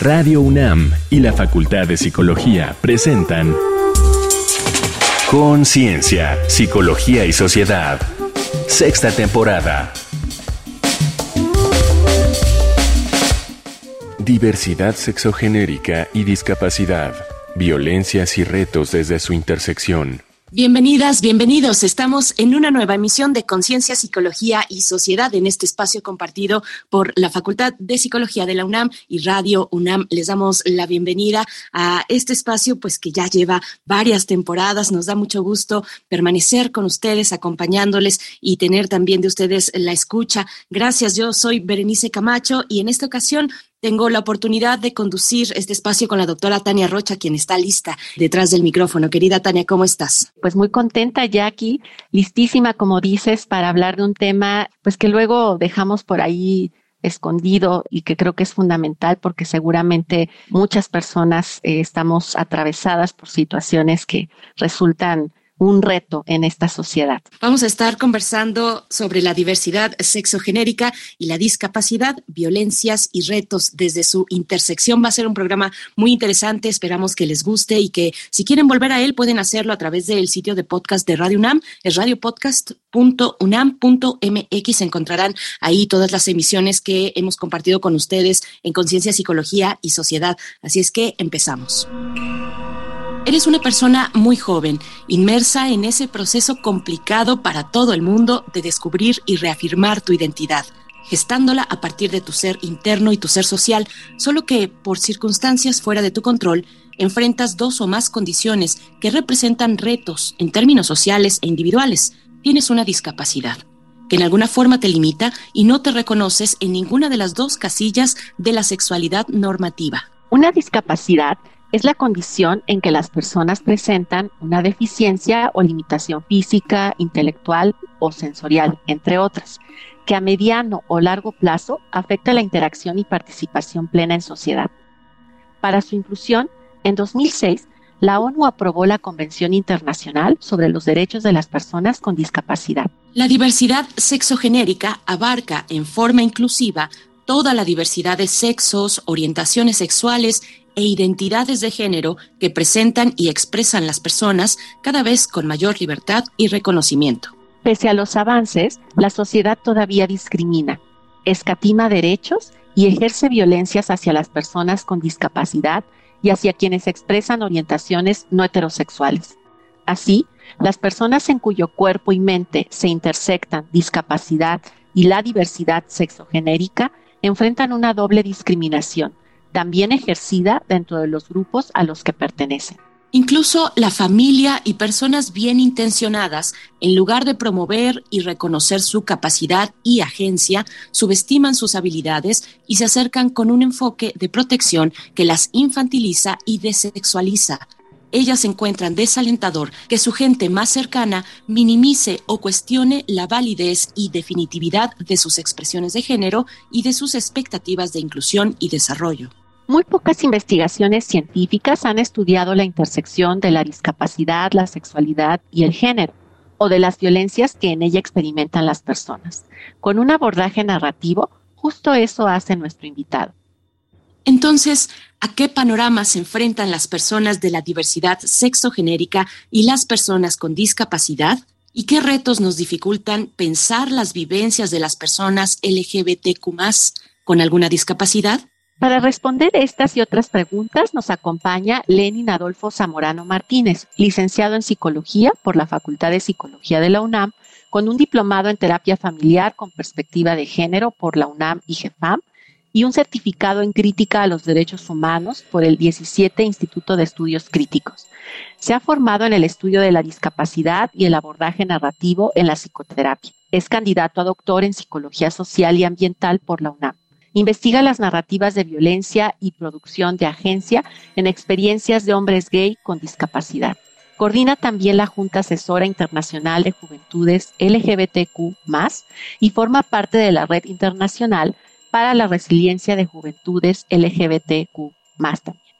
Radio UNAM y la Facultad de Psicología presentan Conciencia, Psicología y Sociedad. Sexta temporada. Diversidad sexogenérica y discapacidad. Violencias y retos desde su intersección. Bienvenidas, bienvenidos. Estamos en una nueva emisión de Conciencia, Psicología y Sociedad en este espacio compartido por la Facultad de Psicología de la UNAM y Radio UNAM. Les damos la bienvenida a este espacio, pues que ya lleva varias temporadas. Nos da mucho gusto permanecer con ustedes, acompañándoles y tener también de ustedes la escucha. Gracias. Yo soy Berenice Camacho y en esta ocasión tengo la oportunidad de conducir este espacio con la doctora Tania Rocha, quien está lista detrás del micrófono. Querida Tania, ¿cómo estás? Pues muy contenta, Jackie, listísima, como dices, para hablar de un tema, pues que luego dejamos por ahí escondido y que creo que es fundamental porque seguramente muchas personas eh, estamos atravesadas por situaciones que resultan un reto en esta sociedad. Vamos a estar conversando sobre la diversidad sexogenérica y la discapacidad, violencias y retos desde su intersección. Va a ser un programa muy interesante, esperamos que les guste y que si quieren volver a él pueden hacerlo a través del sitio de podcast de Radio UNAM, es radiopodcast.unam.mx. Encontrarán ahí todas las emisiones que hemos compartido con ustedes en Conciencia, Psicología y Sociedad. Así es que empezamos. Eres una persona muy joven, inmersa en ese proceso complicado para todo el mundo de descubrir y reafirmar tu identidad, gestándola a partir de tu ser interno y tu ser social, solo que por circunstancias fuera de tu control, enfrentas dos o más condiciones que representan retos en términos sociales e individuales. Tienes una discapacidad que en alguna forma te limita y no te reconoces en ninguna de las dos casillas de la sexualidad normativa. Una discapacidad es la condición en que las personas presentan una deficiencia o limitación física, intelectual o sensorial, entre otras, que a mediano o largo plazo afecta la interacción y participación plena en sociedad. Para su inclusión, en 2006, la ONU aprobó la Convención Internacional sobre los Derechos de las Personas con Discapacidad. La diversidad sexogenérica abarca en forma inclusiva toda la diversidad de sexos, orientaciones sexuales e identidades de género que presentan y expresan las personas cada vez con mayor libertad y reconocimiento. Pese a los avances, la sociedad todavía discrimina, escatima derechos y ejerce violencias hacia las personas con discapacidad y hacia quienes expresan orientaciones no heterosexuales. Así, las personas en cuyo cuerpo y mente se intersectan discapacidad y la diversidad sexogenérica enfrentan una doble discriminación, también ejercida dentro de los grupos a los que pertenecen. Incluso la familia y personas bien intencionadas, en lugar de promover y reconocer su capacidad y agencia, subestiman sus habilidades y se acercan con un enfoque de protección que las infantiliza y desexualiza. Ellas encuentran desalentador que su gente más cercana minimice o cuestione la validez y definitividad de sus expresiones de género y de sus expectativas de inclusión y desarrollo. Muy pocas investigaciones científicas han estudiado la intersección de la discapacidad, la sexualidad y el género, o de las violencias que en ella experimentan las personas. Con un abordaje narrativo, justo eso hace nuestro invitado. Entonces, ¿a qué panorama se enfrentan las personas de la diversidad sexogenérica y las personas con discapacidad? ¿Y qué retos nos dificultan pensar las vivencias de las personas LGBTQ con alguna discapacidad? Para responder estas y otras preguntas nos acompaña Lenin Adolfo Zamorano Martínez, licenciado en Psicología por la Facultad de Psicología de la UNAM, con un diplomado en terapia familiar con perspectiva de género por la UNAM y GEFAM y un certificado en crítica a los derechos humanos por el 17 Instituto de Estudios Críticos. Se ha formado en el estudio de la discapacidad y el abordaje narrativo en la psicoterapia. Es candidato a doctor en Psicología Social y Ambiental por la UNAM. Investiga las narrativas de violencia y producción de agencia en experiencias de hombres gay con discapacidad. Coordina también la Junta Asesora Internacional de Juventudes LGBTQ y forma parte de la Red Internacional para la Resiliencia de Juventudes LGBTQ también.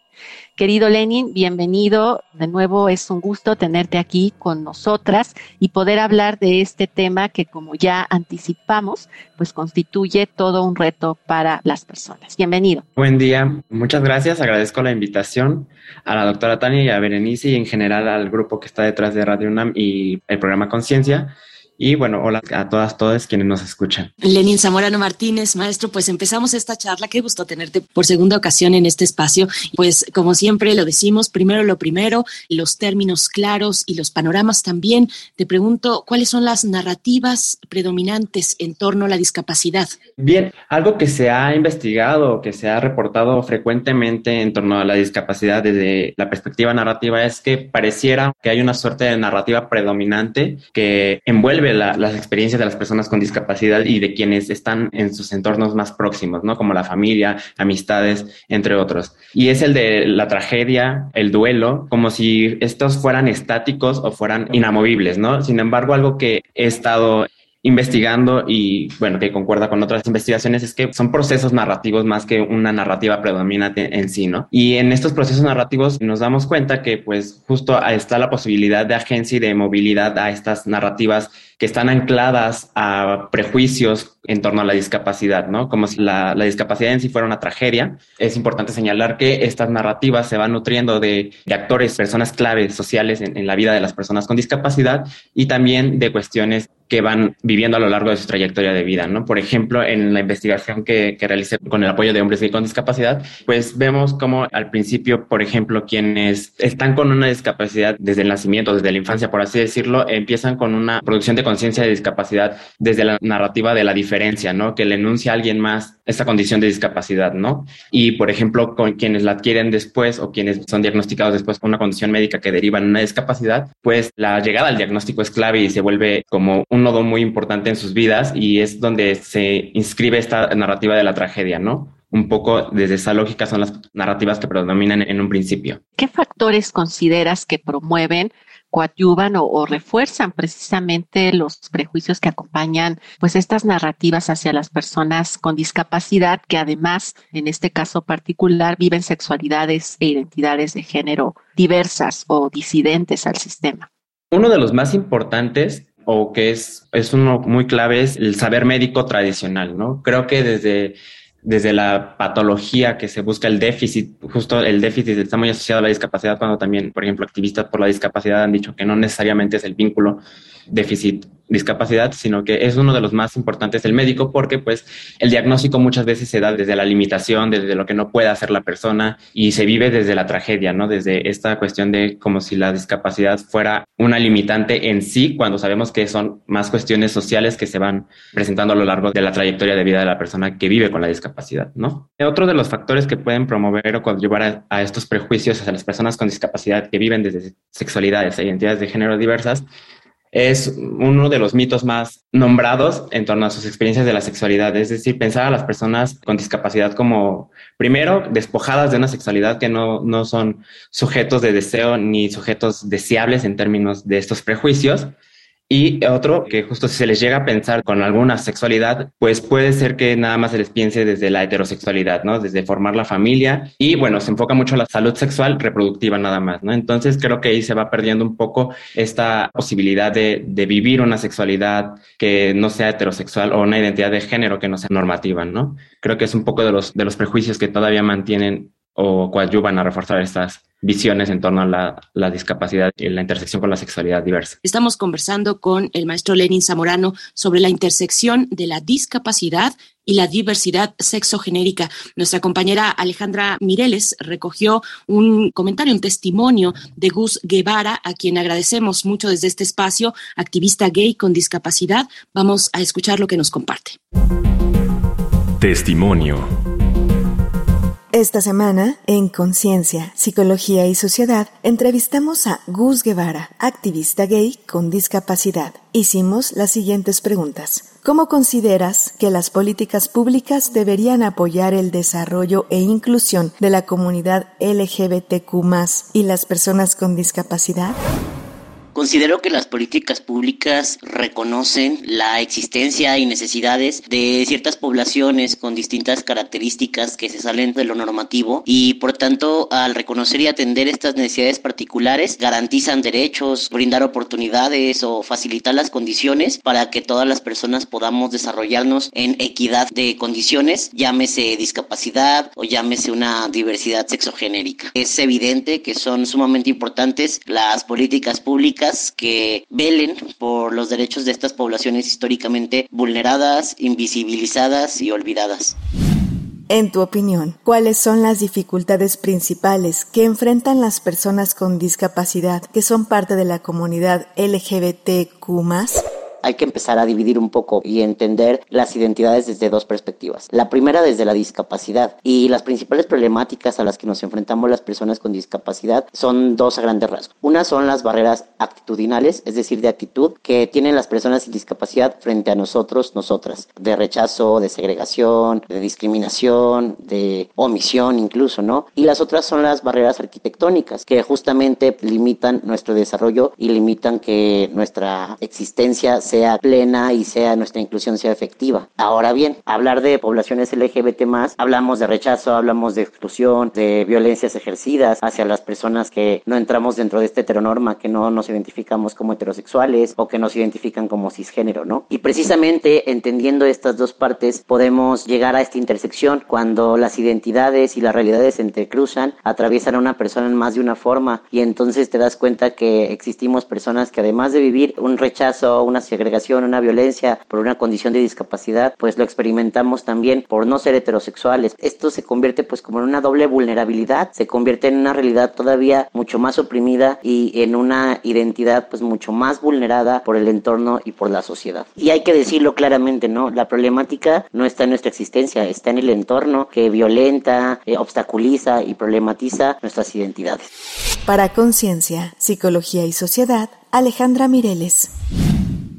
Querido Lenin, bienvenido. De nuevo es un gusto tenerte aquí con nosotras y poder hablar de este tema que, como ya anticipamos, pues constituye todo un reto para las personas. Bienvenido. Buen día, muchas gracias. Agradezco la invitación a la doctora Tania y a Berenice y en general al grupo que está detrás de Radio UNAM y el programa Conciencia. Y bueno, hola a todas, todos quienes nos escuchan. Lenin Zamorano Martínez, maestro, pues empezamos esta charla. Qué gusto tenerte por segunda ocasión en este espacio. Pues como siempre lo decimos, primero lo primero, los términos claros y los panoramas también. Te pregunto, ¿cuáles son las narrativas predominantes en torno a la discapacidad? Bien, algo que se ha investigado, que se ha reportado frecuentemente en torno a la discapacidad desde la perspectiva narrativa es que pareciera que hay una suerte de narrativa predominante que envuelve las experiencias de las personas con discapacidad y de quienes están en sus entornos más próximos, ¿no? Como la familia, amistades, entre otros. Y es el de la tragedia, el duelo, como si estos fueran estáticos o fueran inamovibles, ¿no? Sin embargo, algo que he estado investigando y bueno, que concuerda con otras investigaciones es que son procesos narrativos más que una narrativa predominante en sí, ¿no? Y en estos procesos narrativos nos damos cuenta que pues justo está la posibilidad de agencia y de movilidad a estas narrativas que están ancladas a prejuicios en torno a la discapacidad, ¿no? Como si la, discapacidad en sí fuera una tragedia. Es importante señalar que estas narrativas se van nutriendo de, actores, personas claves sociales en, la vida de las personas con discapacidad y también de cuestiones que van viviendo a lo largo de su trayectoria de vida, ¿no? Por ejemplo, en la investigación que, que realicé con el apoyo de hombres con discapacidad, pues vemos como al principio, por ejemplo, quienes están con una discapacidad desde el nacimiento, desde la infancia, por así decirlo, empiezan con una producción de conciencia de discapacidad desde la narrativa de la diferencia, ¿no? Que le enuncia a alguien más esta condición de discapacidad, ¿no? Y, por ejemplo, con quienes la adquieren después o quienes son diagnosticados después con una condición médica que deriva en una discapacidad, pues la llegada al diagnóstico es clave y se vuelve como un nodo muy importante en sus vidas y es donde se inscribe esta narrativa de la tragedia, ¿no? un poco desde esa lógica son las narrativas que predominan en un principio. ¿Qué factores consideras que promueven coadyuvan o, refuerzan precisamente los prejuicios que acompañan pues estas narrativas hacia las personas con discapacidad que además en este caso particular viven sexualidades e identidades de género diversas o disidentes al sistema. Uno de los más importantes o que es, es uno muy clave es el saber médico tradicional, ¿no? Creo que desde desde la patología que se busca el déficit, justo el déficit está muy asociado a la discapacidad, cuando también, por ejemplo, activistas por la discapacidad han dicho que no necesariamente es el vínculo déficit discapacidad, sino que es uno de los más importantes del médico porque pues el diagnóstico muchas veces se da desde la limitación, desde lo que no puede hacer la persona y se vive desde la tragedia, ¿no? Desde esta cuestión de como si la discapacidad fuera una limitante en sí, cuando sabemos que son más cuestiones sociales que se van presentando a lo largo de la trayectoria de vida de la persona que vive con la discapacidad, ¿no? Otro de los factores que pueden promover o coadyuvar a, a estos prejuicios hacia las personas con discapacidad que viven desde sexualidades e identidades de género diversas es uno de los mitos más nombrados en torno a sus experiencias de la sexualidad, es decir, pensar a las personas con discapacidad como, primero, despojadas de una sexualidad que no, no son sujetos de deseo ni sujetos deseables en términos de estos prejuicios, y otro, que justo si se les llega a pensar con alguna sexualidad, pues puede ser que nada más se les piense desde la heterosexualidad, ¿no? Desde formar la familia y bueno, se enfoca mucho la salud sexual reproductiva nada más, ¿no? Entonces creo que ahí se va perdiendo un poco esta posibilidad de, de vivir una sexualidad que no sea heterosexual o una identidad de género que no sea normativa, ¿no? Creo que es un poco de los, de los prejuicios que todavía mantienen o coadyuvan a reforzar estas visiones en torno a la, discapacidad y la intersección con la sexualidad diversa. Estamos conversando con el maestro Lenin Zamorano sobre la intersección de la discapacidad y la diversidad sexogenérica. Nuestra compañera Alejandra Mireles recogió un comentario, un testimonio de Gus Guevara, a quien agradecemos mucho desde este espacio, activista gay con discapacidad. Vamos a escuchar lo que nos comparte. Testimonio. Esta semana, en Conciencia, Psicología y Sociedad, entrevistamos a Gus Guevara, activista gay con discapacidad. Hicimos las siguientes preguntas. ¿Cómo consideras que las políticas públicas deberían apoyar el desarrollo e inclusión de la comunidad LGBTQ y las personas con discapacidad? Considero que las políticas públicas reconocen la existencia y necesidades de ciertas poblaciones con distintas características que se salen de lo normativo y por tanto al reconocer y atender estas necesidades particulares garantizan derechos, brindar oportunidades o facilitar las condiciones para que todas las personas podamos desarrollarnos en equidad de condiciones, llámese discapacidad o llámese una diversidad sexogenérica. Es evidente que son sumamente importantes las políticas públicas que velen por los derechos de estas poblaciones históricamente vulneradas, invisibilizadas y olvidadas. En tu opinión, ¿cuáles son las dificultades principales que enfrentan las personas con discapacidad que son parte de la comunidad LGBTQ? Hay que empezar a dividir un poco y entender las identidades desde dos perspectivas. La primera desde la discapacidad y las principales problemáticas a las que nos enfrentamos las personas con discapacidad son dos a grandes rasgos. Una son las barreras actitudinales, es decir, de actitud que tienen las personas sin discapacidad frente a nosotros, nosotras, de rechazo, de segregación, de discriminación, de omisión incluso, ¿no? Y las otras son las barreras arquitectónicas que justamente limitan nuestro desarrollo y limitan que nuestra existencia sea plena y sea nuestra inclusión sea efectiva. Ahora bien, hablar de poblaciones LGBT más, hablamos de rechazo, hablamos de exclusión, de violencias ejercidas hacia las personas que no entramos dentro de esta heteronorma, que no nos identificamos como heterosexuales o que nos identifican como cisgénero, ¿no? Y precisamente entendiendo estas dos partes podemos llegar a esta intersección cuando las identidades y las realidades se entrecruzan, atraviesan a una persona en más de una forma y entonces te das cuenta que existimos personas que además de vivir un rechazo, una una violencia por una condición de discapacidad, pues lo experimentamos también por no ser heterosexuales. Esto se convierte pues como en una doble vulnerabilidad, se convierte en una realidad todavía mucho más oprimida y en una identidad pues mucho más vulnerada por el entorno y por la sociedad. Y hay que decirlo claramente, ¿no? La problemática no está en nuestra existencia, está en el entorno que violenta, eh, obstaculiza y problematiza nuestras identidades. Para Conciencia, Psicología y Sociedad, Alejandra Mireles.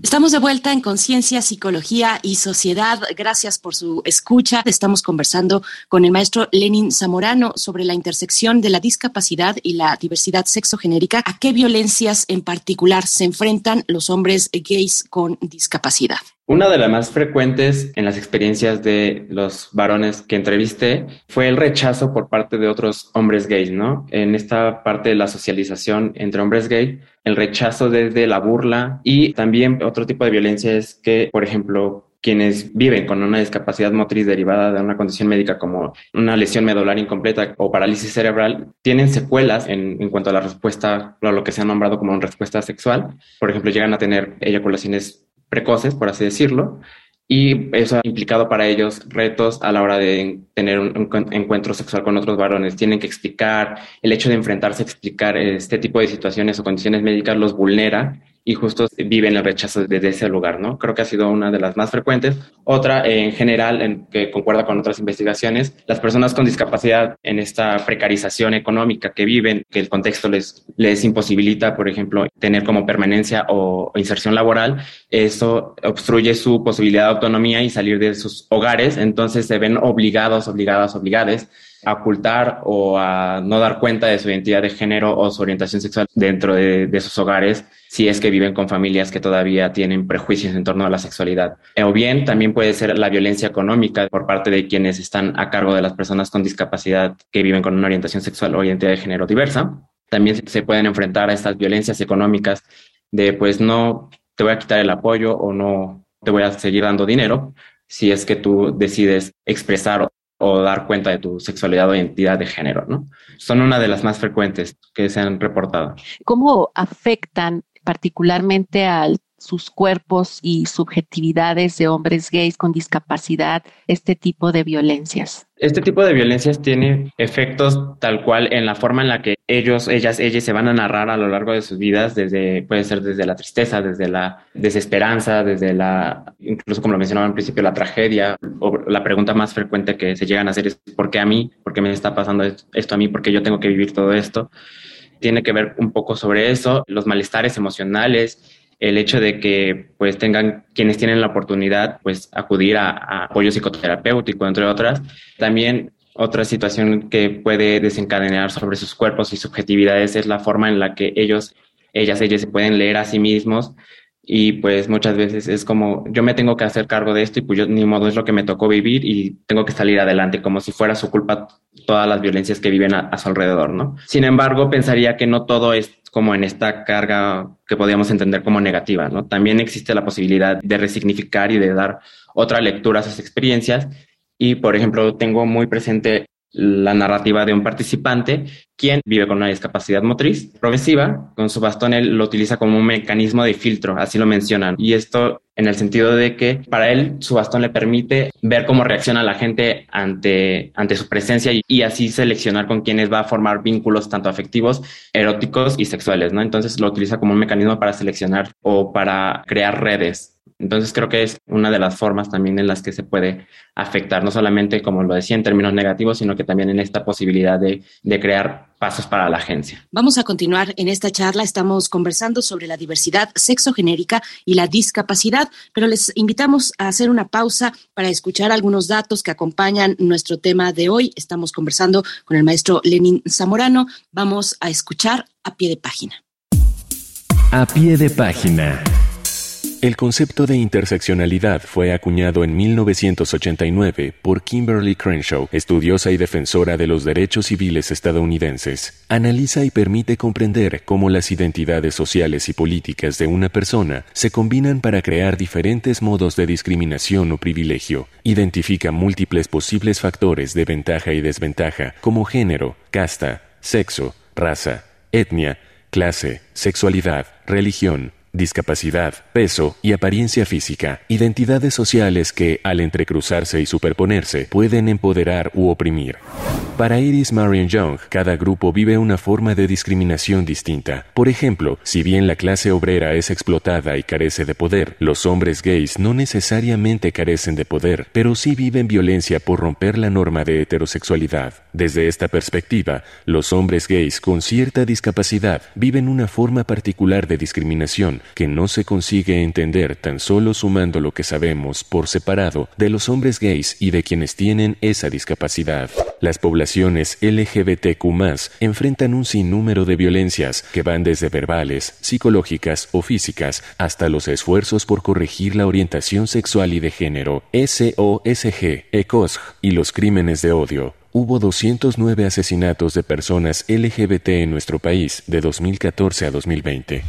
Estamos de vuelta en Conciencia, Psicología y Sociedad. Gracias por su escucha. Estamos conversando con el maestro Lenin Zamorano sobre la intersección de la discapacidad y la diversidad sexogenérica. ¿A qué violencias en particular se enfrentan los hombres gays con discapacidad? Una de las más frecuentes en las experiencias de los varones que entrevisté fue el rechazo por parte de otros hombres gays, ¿no? En esta parte de la socialización entre hombres gays, el rechazo desde la burla y también otro tipo de violencia es que, por ejemplo, quienes viven con una discapacidad motriz derivada de una condición médica como una lesión medular incompleta o parálisis cerebral, tienen secuelas en, en cuanto a la respuesta, a lo que se ha nombrado como una respuesta sexual. Por ejemplo, llegan a tener eyaculaciones precoces, por así decirlo, y eso ha implicado para ellos retos a la hora de tener un, encuentro sexual con otros varones. Tienen que explicar, el hecho de enfrentarse a explicar este tipo de situaciones o condiciones médicas los vulnera y justo viven el rechazo desde ese lugar, ¿no? Creo que ha sido una de las más frecuentes. Otra, en general, en, que concuerda con otras investigaciones, las personas con discapacidad en esta precarización económica que viven, que el contexto les, les imposibilita, por ejemplo, tener como permanencia o, inserción laboral, eso obstruye su posibilidad de autonomía y salir de sus hogares, entonces se ven obligados, obligadas, obligadas ocultar o a no dar cuenta de su identidad de género o su orientación sexual dentro de, de sus hogares si es que viven con familias que todavía tienen prejuicios en torno a la sexualidad. O bien también puede ser la violencia económica por parte de quienes están a cargo de las personas con discapacidad que viven con una orientación sexual o identidad de género diversa. También se pueden enfrentar a estas violencias económicas de pues no te voy a quitar el apoyo o no te voy a seguir dando dinero si es que tú decides expresar o dar cuenta de tu sexualidad o identidad de género, ¿no? Son una de las más frecuentes que se han reportado. ¿Cómo afectan particularmente a sus cuerpos y subjetividades de hombres gays con discapacidad, este tipo de violencias. Este tipo de violencias tiene efectos tal cual en la forma en la que ellos, ellas, ellas se van a narrar a lo largo de sus vidas, desde, puede ser desde la tristeza, desde la desesperanza, desde la, incluso como lo mencionaba al principio, la tragedia, o la pregunta más frecuente que se llegan a hacer es ¿por qué a mí? ¿Por qué me está pasando esto a mí? ¿Por qué yo tengo que vivir todo esto? tiene que ver un poco sobre eso, los malestares emocionales, el hecho de que pues tengan quienes tienen la oportunidad pues acudir a, apoyo psicoterapéutico entre otras también otra situación que puede desencadenar sobre sus cuerpos y subjetividades es la forma en la que ellos ellas, ellas se pueden leer a sí mismos y pues muchas veces es como yo me tengo que hacer cargo de esto y pues yo ni modo es lo que me tocó vivir y tengo que salir adelante como si fuera su culpa todas las violencias que viven a, su alrededor, ¿no? Sin embargo, pensaría que no todo es como en esta carga que podríamos entender como negativa, ¿no? También existe la posibilidad de resignificar y de dar otra lectura a esas experiencias y, por ejemplo, tengo muy presente la narrativa de un participante quien vive con una discapacidad motriz progresiva. Con su bastón él lo utiliza como un mecanismo de filtro, así lo mencionan. Y esto en el sentido de que para él su bastón le permite ver cómo reacciona la gente ante, ante su presencia y, y así seleccionar con quienes va a formar vínculos tanto afectivos, eróticos y sexuales, ¿no? Entonces lo utiliza como un mecanismo para seleccionar o para crear redes entonces creo que es una de las formas también en las que se puede afectar, no solamente, como lo decía, en términos negativos, sino que también en esta posibilidad de, de crear pasos para la agencia. Vamos a continuar en esta charla. Estamos conversando sobre la diversidad sexogenérica y la discapacidad, pero les invitamos a hacer una pausa para escuchar algunos datos que acompañan nuestro tema de hoy. Estamos conversando con el maestro Lenin Zamorano. Vamos a escuchar a pie de página. A pie de página. El concepto de interseccionalidad fue acuñado en 1989 por Kimberly Crenshaw, estudiosa y defensora de los derechos civiles estadounidenses. Analiza y permite comprender cómo las identidades sociales y políticas de una persona se combinan para crear diferentes modos de discriminación o privilegio. Identifica múltiples posibles factores de ventaja y desventaja, como género, casta, sexo, raza, etnia, clase, sexualidad, religión, discapacidad, peso y apariencia física, identidades sociales que, al entrecruzarse y superponerse, pueden empoderar u oprimir. Para Iris Marion Young, cada grupo vive una forma de discriminación distinta. Por ejemplo, si bien la clase obrera es explotada y carece de poder, los hombres gays no necesariamente carecen de poder, pero sí viven violencia por romper la norma de heterosexualidad. Desde esta perspectiva, los hombres gays con cierta discapacidad viven una forma particular de discriminación que no se consigue entender tan solo sumando lo que sabemos por separado de los hombres gays y de quienes tienen esa discapacidad. Las poblaciones LGBTQ enfrentan un sinnúmero de violencias que van desde verbales, psicológicas o físicas hasta los esfuerzos por corregir la orientación sexual y de género, SOSG, ECOSG y los crímenes de odio. Hubo 209 asesinatos de personas LGBT en nuestro país de 2014 a 2020.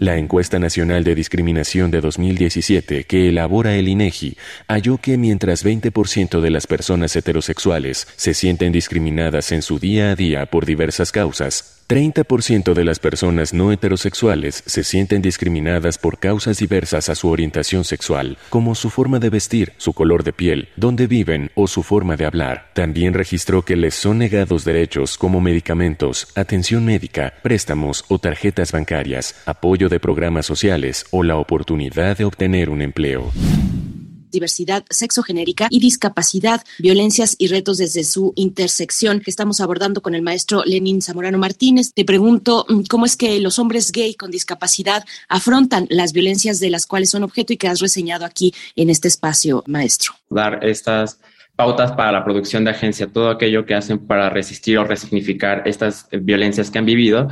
La encuesta nacional de discriminación de 2017 que elabora el INEGI halló que mientras 20% de las personas heterosexuales se sienten discriminadas en su día a día por diversas causas, 30% de las personas no heterosexuales se sienten discriminadas por causas diversas a su orientación sexual, como su forma de vestir, su color de piel, dónde viven o su forma de hablar. También registró que les son negados derechos como medicamentos, atención médica, préstamos o tarjetas bancarias, apoyo de programas sociales o la oportunidad de obtener un empleo diversidad sexogenérica y discapacidad, violencias y retos desde su intersección que estamos abordando con el maestro Lenin Zamorano Martínez. Te pregunto mm, cómo es que los hombres gay con discapacidad afrontan las violencias de las cuales son objeto y que has reseñado aquí en este espacio, maestro. Dar estas pautas para la producción de agencia, todo aquello que hacen para resistir o resignificar estas violencias que han vivido.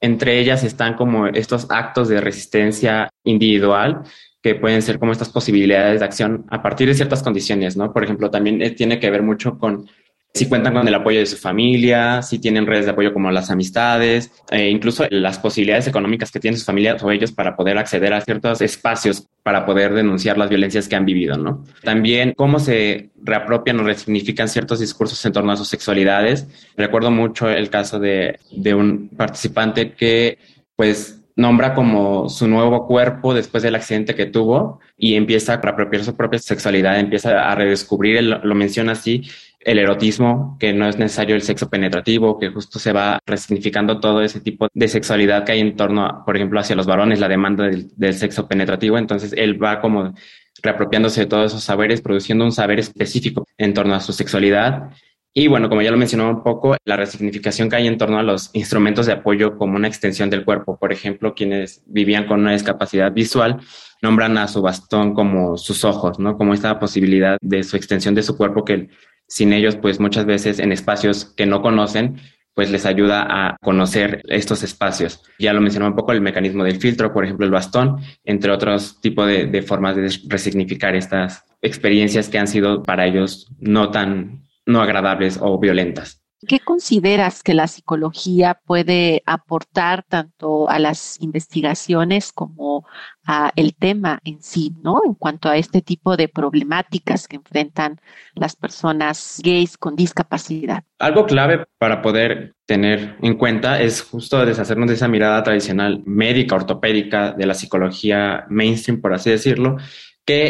Entre ellas están como estos actos de resistencia individual que pueden ser como estas posibilidades de acción a partir de ciertas condiciones, ¿no? Por ejemplo, también eh, tiene que ver mucho con si cuentan con el apoyo de su familia, si tienen redes de apoyo como las amistades, e incluso las posibilidades económicas que tienen sus familias o ellos para poder acceder a ciertos espacios para poder denunciar las violencias que han vivido, ¿no? También cómo se reapropian o resignifican ciertos discursos en torno a sus sexualidades. Recuerdo mucho el caso de, de un participante que pues nombra como su nuevo cuerpo después del accidente que tuvo y empieza a apropiar su propia sexualidad, empieza a redescubrir, lo menciona así, el erotismo, que no es necesario el sexo penetrativo, que justo se va resignificando todo ese tipo de sexualidad que hay en torno, por ejemplo, hacia los varones, la demanda del, del sexo penetrativo. Entonces él va como reapropiándose de todos esos saberes, produciendo un saber específico en torno a su sexualidad y bueno, como ya lo mencionó un poco, la resignificación que hay en torno a los instrumentos de apoyo como una extensión del cuerpo. Por ejemplo, quienes vivían con una discapacidad visual nombran a su bastón como sus ojos, ¿no? Como esta posibilidad de su extensión de su cuerpo que sin ellos, pues muchas veces en espacios que no conocen, pues les ayuda a conocer estos espacios. Ya lo mencionaba un poco el mecanismo del filtro, por ejemplo, el bastón, entre otros tipos de, de formas de resignificar estas experiencias que han sido para ellos no tan no agradables o violentas. ¿Qué consideras que la psicología puede aportar tanto a las investigaciones como a el tema en sí, ¿no? En cuanto a este tipo de problemáticas que enfrentan las personas gays con discapacidad. Algo clave para poder tener en cuenta es justo deshacernos de esa mirada tradicional médica, ortopédica de la psicología mainstream, por así decirlo,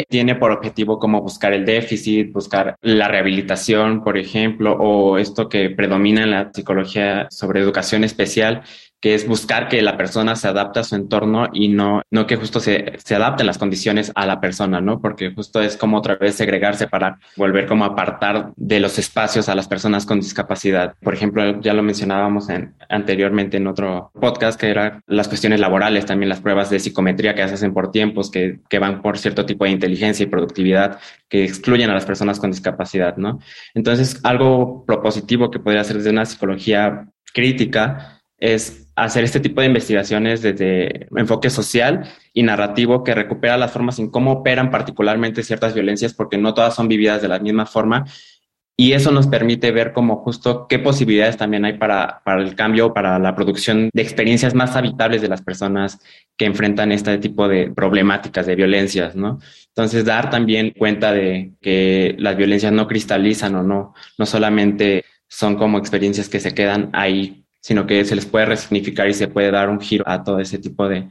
tiene por objetivo como buscar el déficit, buscar la rehabilitación, por ejemplo, o esto que predomina en la psicología sobre educación especial, que es buscar que la persona se adapte a su entorno y no, no que justo se, se adapten las condiciones a la persona, ¿no? Porque justo es como otra vez segregarse para volver como apartar de los espacios a las personas con discapacidad. Por ejemplo, ya lo mencionábamos en, anteriormente en otro podcast, que eran las cuestiones laborales, también las pruebas de psicometría que se hacen por tiempos, que, que van por cierto tipo de inteligencia y productividad, que excluyen a las personas con discapacidad, ¿no? Entonces, algo propositivo que podría ser desde una psicología crítica es hacer este tipo de investigaciones desde enfoque social y narrativo que recupera las formas en cómo operan particularmente ciertas violencias, porque no todas son vividas de la misma forma. Y eso nos permite ver como justo qué posibilidades también hay para, para el cambio, para la producción de experiencias más habitables de las personas que enfrentan este tipo de problemáticas, de violencias, ¿no? Entonces, dar también cuenta de que las violencias no cristalizan o no, no solamente son como experiencias que se quedan ahí sino que se les puede resignificar y se puede dar un giro a todo ese tipo de,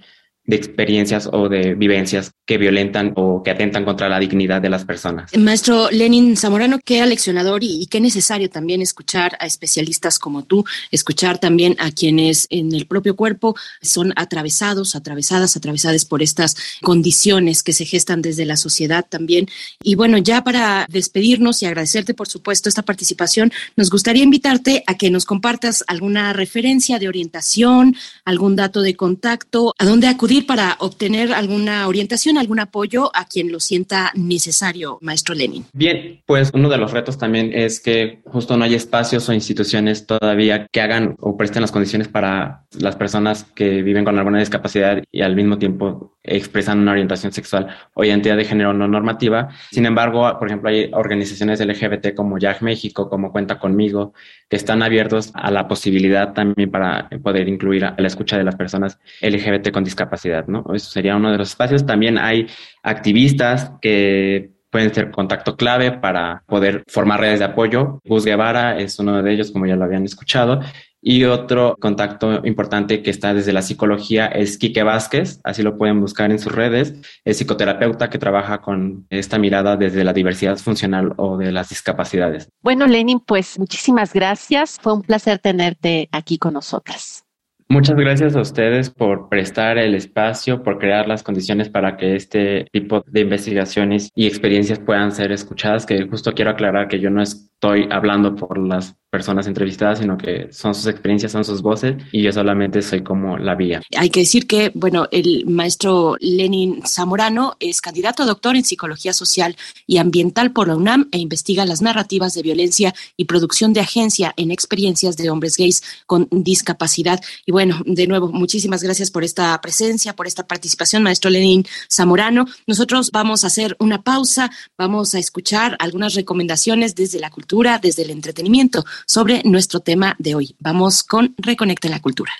de experiencias o de vivencias que violentan o que atentan contra la dignidad de las personas. Maestro Lenin Zamorano, qué aleccionador y, qué necesario también escuchar a especialistas como tú, escuchar también a quienes en el propio cuerpo son atravesados, atravesadas, atravesadas por estas condiciones que se gestan desde la sociedad también. Y bueno, ya para despedirnos y agradecerte, por supuesto, esta participación, nos gustaría invitarte a que nos compartas alguna referencia de orientación, algún dato de contacto, a dónde acudir para obtener alguna orientación algún apoyo a quien lo sienta necesario, maestro Lenin? Bien, pues uno de los retos también es que justo no hay espacios o instituciones todavía que hagan o presten las condiciones para las personas que viven con alguna discapacidad y al mismo tiempo expresan una orientación sexual o identidad de género no normativa. Sin embargo, por ejemplo, hay organizaciones LGBT como YAG México, como Cuenta Conmigo, que están abiertos a la posibilidad también para poder incluir a la escucha de las personas LGBT con discapacidad, ¿no? Eso sería uno de los espacios. También hay activistas que pueden ser contacto clave para poder formar redes de apoyo. Gus Guevara es uno de ellos, como ya lo habían escuchado, y otro contacto importante que está desde la psicología es Quique Vázquez, así lo pueden buscar en sus redes. Es psicoterapeuta que trabaja con esta mirada desde la diversidad funcional o de las discapacidades. Bueno, Lenin, pues muchísimas gracias. Fue un placer tenerte aquí con nosotras. Muchas gracias a ustedes por prestar el espacio, por crear las condiciones para que este tipo de investigaciones y experiencias puedan ser escuchadas, que justo quiero aclarar que yo no estoy hablando por las personas entrevistadas, sino que son sus experiencias, son sus voces y yo solamente soy como la vía. Hay que decir que, bueno, el maestro Lenin Zamorano es candidato a doctor en psicología social y ambiental por la UNAM e investiga las narrativas de violencia y producción de agencia en experiencias de hombres gays con discapacidad. Y bueno, de nuevo, muchísimas gracias por esta presencia, por esta participación, maestro Lenin Zamorano. Nosotros vamos a hacer una pausa, vamos a escuchar algunas recomendaciones desde la cultura, desde el entretenimiento sobre nuestro tema de hoy. Vamos con Reconecta en la Cultura.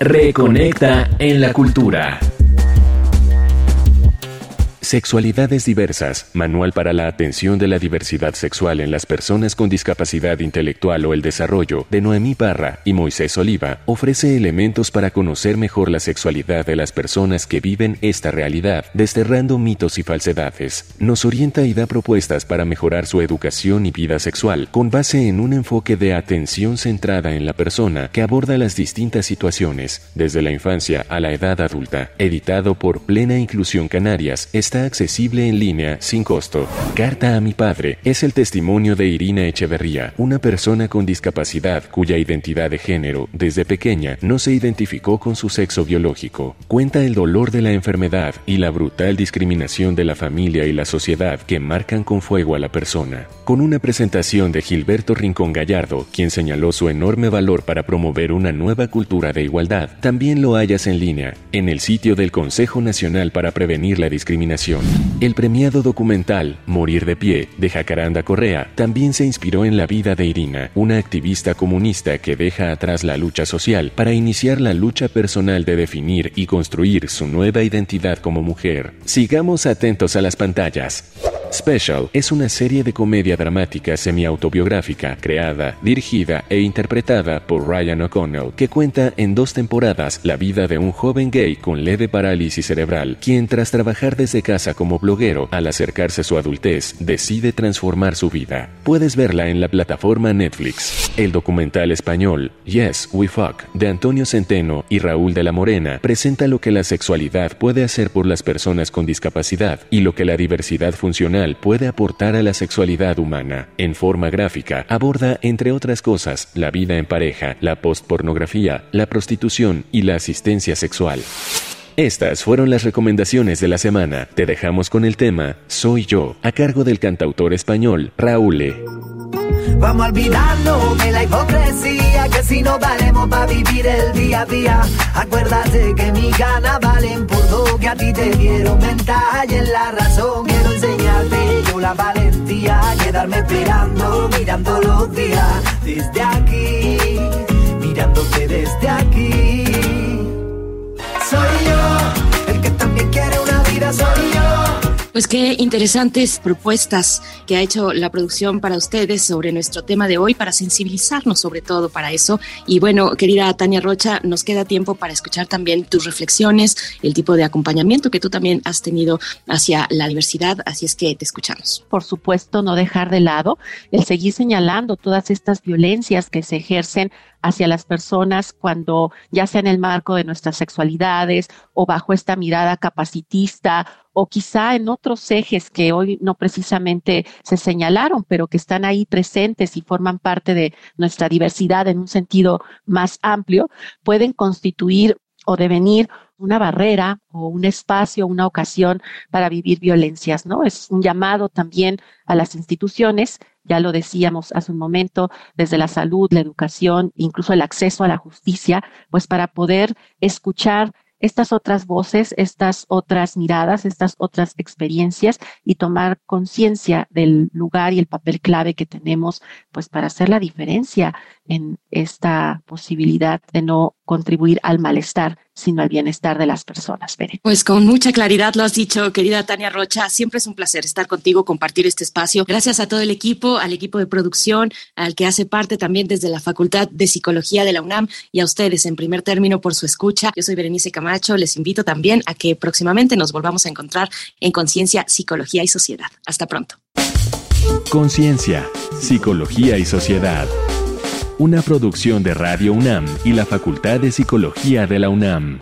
Reconecta en la Cultura. Sexualidades diversas, Manual para la atención de la diversidad sexual en las personas con discapacidad intelectual o el desarrollo, de Noemí Barra y Moisés Oliva, ofrece elementos para conocer mejor la sexualidad de las personas que viven esta realidad, desterrando mitos y falsedades. Nos orienta y da propuestas para mejorar su educación y vida sexual, con base en un enfoque de atención centrada en la persona que aborda las distintas situaciones, desde la infancia a la edad adulta. Editado por Plena Inclusión Canarias, está accesible en línea sin costo. Carta a mi padre es el testimonio de Irina Echeverría, una persona con discapacidad cuya identidad de género desde pequeña no se identificó con su sexo biológico. Cuenta el dolor de la enfermedad y la brutal discriminación de la familia y la sociedad que marcan con fuego a la persona. Con una presentación de Gilberto Rincón Gallardo, quien señaló su enorme valor para promover una nueva cultura de igualdad, también lo hallas en línea, en el sitio del Consejo Nacional para Prevenir la Discriminación. El premiado documental Morir de Pie, de Jacaranda Correa, también se inspiró en la vida de Irina, una activista comunista que deja atrás la lucha social para iniciar la lucha personal de definir y construir su nueva identidad como mujer. Sigamos atentos a las pantallas. Special es una serie de comedia dramática semi-autobiográfica creada, dirigida e interpretada por Ryan O'Connell, que cuenta en dos temporadas la vida de un joven gay con leve parálisis cerebral, quien tras trabajar desde casa como bloguero, al acercarse a su adultez, decide transformar su vida. Puedes verla en la plataforma Netflix. El documental español Yes, We Fuck de Antonio Centeno y Raúl de la Morena presenta lo que la sexualidad puede hacer por las personas con discapacidad y lo que la diversidad funcional puede aportar a la sexualidad humana. En forma gráfica, aborda, entre otras cosas, la vida en pareja, la postpornografía, la prostitución y la asistencia sexual. Estas fueron las recomendaciones de la semana. Te dejamos con el tema Soy yo, a cargo del cantautor español Raúl. Vamos a olvidarnos de la hipocresía, que si no valemos para vivir el día a día. Acuérdate que mis ganas valen por dos, que a ti te dieron ventaja y en la razón quiero enseñarte yo la valentía, quedarme esperando, mirando los días desde aquí, mirándote desde aquí. Soy yo, el que también quiere una vida, soy yo. Pues qué interesantes propuestas que ha hecho la producción para ustedes sobre nuestro tema de hoy, para sensibilizarnos sobre todo para eso. Y bueno, querida Tania Rocha, nos queda tiempo para escuchar también tus reflexiones, el tipo de acompañamiento que tú también has tenido hacia la diversidad, así es que te escuchamos. Por supuesto, no dejar de lado el seguir señalando todas estas violencias que se ejercen hacia las personas cuando ya sea en el marco de nuestras sexualidades o bajo esta mirada capacitista o quizá en otros ejes que hoy no precisamente se señalaron, pero que están ahí presentes y forman parte de nuestra diversidad en un sentido más amplio, pueden constituir o devenir una barrera o un espacio, una ocasión para vivir violencias, ¿no? Es un llamado también a las instituciones ya lo decíamos hace un momento, desde la salud, la educación, incluso el acceso a la justicia, pues para poder escuchar estas otras voces, estas otras miradas, estas otras experiencias y tomar conciencia del lugar y el papel clave que tenemos pues para hacer la diferencia en esta posibilidad de no contribuir al malestar, sino al bienestar de las personas. Pues con mucha claridad lo has dicho, querida Tania Rocha. Siempre es un placer estar contigo, compartir este espacio. Gracias a todo el equipo, al equipo de producción, al que hace parte también desde la Facultad de Psicología de la UNAM y a ustedes en primer término por su escucha. Yo soy Berenice Camacho. Les invito también a que próximamente nos volvamos a encontrar en Conciencia, Psicología y Sociedad. Hasta pronto. Conciencia, Psicología y Sociedad una producción de Radio UNAM y la Facultad de Psicología de la UNAM.